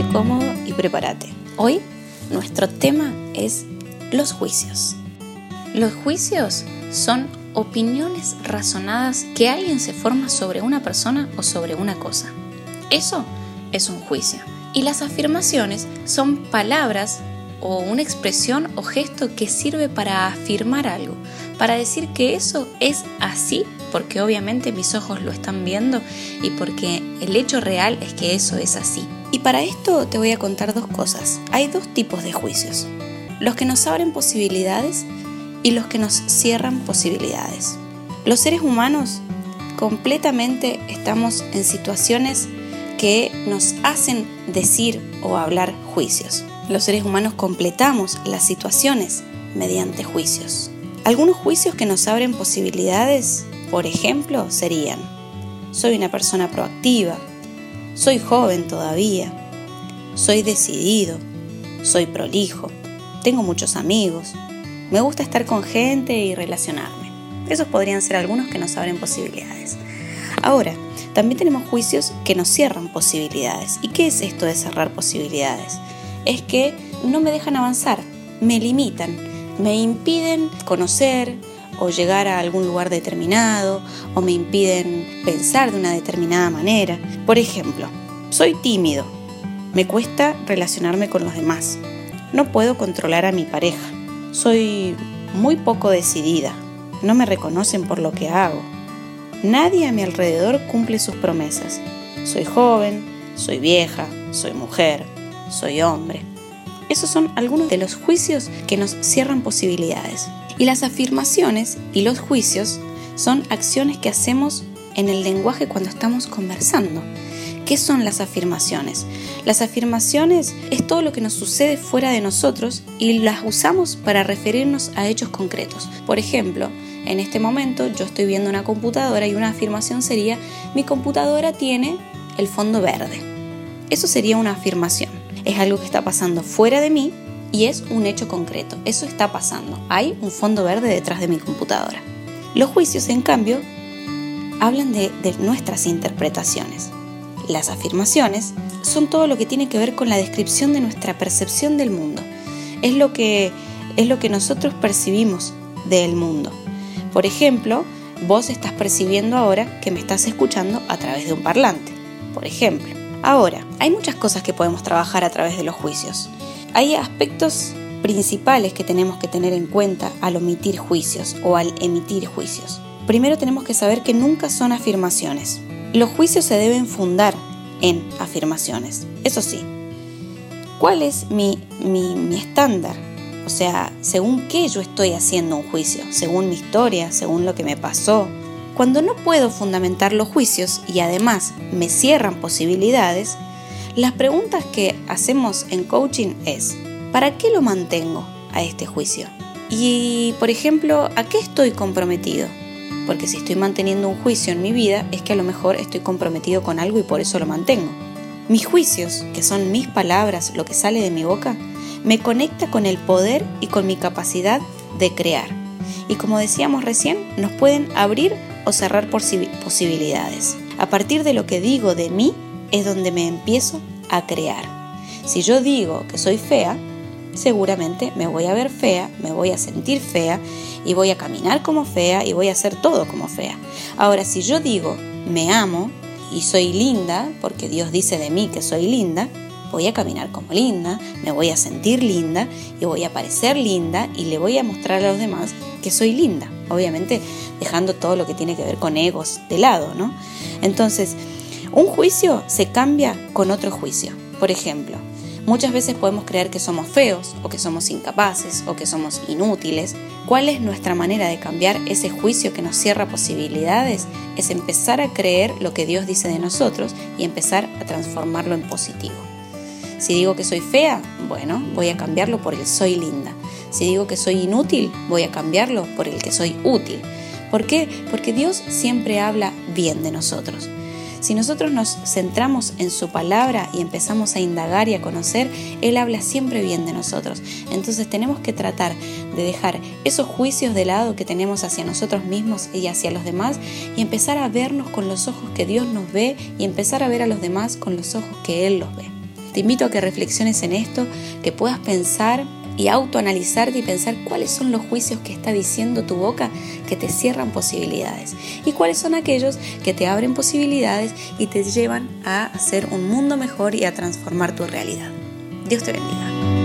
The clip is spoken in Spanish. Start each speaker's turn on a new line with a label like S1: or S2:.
S1: Cómodo y prepárate. Hoy nuestro tema es los juicios. Los juicios son opiniones razonadas que alguien se forma sobre una persona o sobre una cosa. Eso es un juicio. Y las afirmaciones son palabras o una expresión o gesto que sirve para afirmar algo, para decir que eso es así, porque obviamente mis ojos lo están viendo y porque el hecho real es que eso es así. Y para esto te voy a contar dos cosas. Hay dos tipos de juicios. Los que nos abren posibilidades y los que nos cierran posibilidades. Los seres humanos completamente estamos en situaciones que nos hacen decir o hablar juicios. Los seres humanos completamos las situaciones mediante juicios. Algunos juicios que nos abren posibilidades, por ejemplo, serían, soy una persona proactiva, soy joven todavía, soy decidido, soy prolijo, tengo muchos amigos, me gusta estar con gente y relacionarme. Esos podrían ser algunos que nos abren posibilidades. Ahora, también tenemos juicios que nos cierran posibilidades. ¿Y qué es esto de cerrar posibilidades? Es que no me dejan avanzar, me limitan, me impiden conocer o llegar a algún lugar determinado o me impiden pensar de una determinada manera. Por ejemplo, soy tímido, me cuesta relacionarme con los demás, no puedo controlar a mi pareja, soy muy poco decidida, no me reconocen por lo que hago, nadie a mi alrededor cumple sus promesas, soy joven, soy vieja, soy mujer, soy hombre. Esos son algunos de los juicios que nos cierran posibilidades. Y las afirmaciones y los juicios son acciones que hacemos en el lenguaje cuando estamos conversando. ¿Qué son las afirmaciones? Las afirmaciones es todo lo que nos sucede fuera de nosotros y las usamos para referirnos a hechos concretos. Por ejemplo, en este momento yo estoy viendo una computadora y una afirmación sería mi computadora tiene el fondo verde. Eso sería una afirmación es algo que está pasando fuera de mí y es un hecho concreto. Eso está pasando. Hay un fondo verde detrás de mi computadora. Los juicios, en cambio, hablan de, nuestras interpretaciones. Las afirmaciones son todo lo que tiene que ver con la descripción de nuestra percepción del mundo. Es lo que, es lo que nosotros percibimos del mundo. Por ejemplo, vos estás percibiendo ahora que me estás escuchando a través de un parlante. Por ejemplo, Ahora, hay muchas cosas que podemos trabajar a través de los juicios. Hay aspectos principales que tenemos que tener en cuenta al omitir juicios o al emitir juicios. Primero tenemos que saber que nunca son afirmaciones. Los juicios se deben fundar en afirmaciones. Eso sí, ¿cuál es mi, mi, estándar? O sea, según qué yo estoy haciendo un juicio, según mi historia, según lo que me pasó, cuando no puedo fundamentar los juicios y además me cierran posibilidades, las preguntas que hacemos en coaching es, ¿para qué lo mantengo a este juicio? Y, por ejemplo, ¿a qué estoy comprometido? Porque si estoy manteniendo un juicio en mi vida es que a lo mejor estoy comprometido con algo y por eso lo mantengo. Mis juicios, que son mis palabras, lo que sale de mi boca, me conecta con el poder y con mi capacidad de crear. Y como decíamos recién, nos pueden abrir o cerrar posibilidades. A partir de lo que digo de mí es donde me empiezo a crear. Si yo digo que soy fea, seguramente me voy a ver fea, me voy a sentir fea y voy a caminar como fea y voy a hacer todo como fea. Ahora, si yo digo me amo y soy linda, porque Dios dice de mí que soy linda, voy a caminar como linda, me voy a sentir linda y voy a parecer linda y le voy a mostrar a los demás que soy linda. Obviamente dejando todo lo que tiene que ver con egos de lado, ¿no? Entonces, un juicio se cambia con otro juicio. Por ejemplo, muchas veces podemos creer que somos feos o que somos incapaces o que somos inútiles. ¿Cuál es nuestra manera de cambiar ese juicio que nos cierra posibilidades? Es empezar a creer lo que Dios dice de nosotros y empezar a transformarlo en positivo. Si digo que soy fea, bueno, voy a cambiarlo por el soy linda. Si digo que soy inútil, voy a cambiarlo por el que soy útil. ¿Por qué? Porque Dios siempre habla bien de nosotros. Si nosotros nos centramos en su palabra y empezamos a indagar y a conocer, Él habla siempre bien de nosotros. Entonces tenemos que tratar de dejar esos juicios de lado que tenemos hacia nosotros mismos y hacia los demás y empezar a vernos con los ojos que Dios nos ve y empezar a ver a los demás con los ojos que Él los ve. Te invito a que reflexiones en esto, que puedas pensar y autoanalizarte y pensar cuáles son los juicios que está diciendo tu boca que te cierran posibilidades y cuáles son aquellos que te abren posibilidades y te llevan a hacer un mundo mejor y a transformar tu realidad. Dios te bendiga.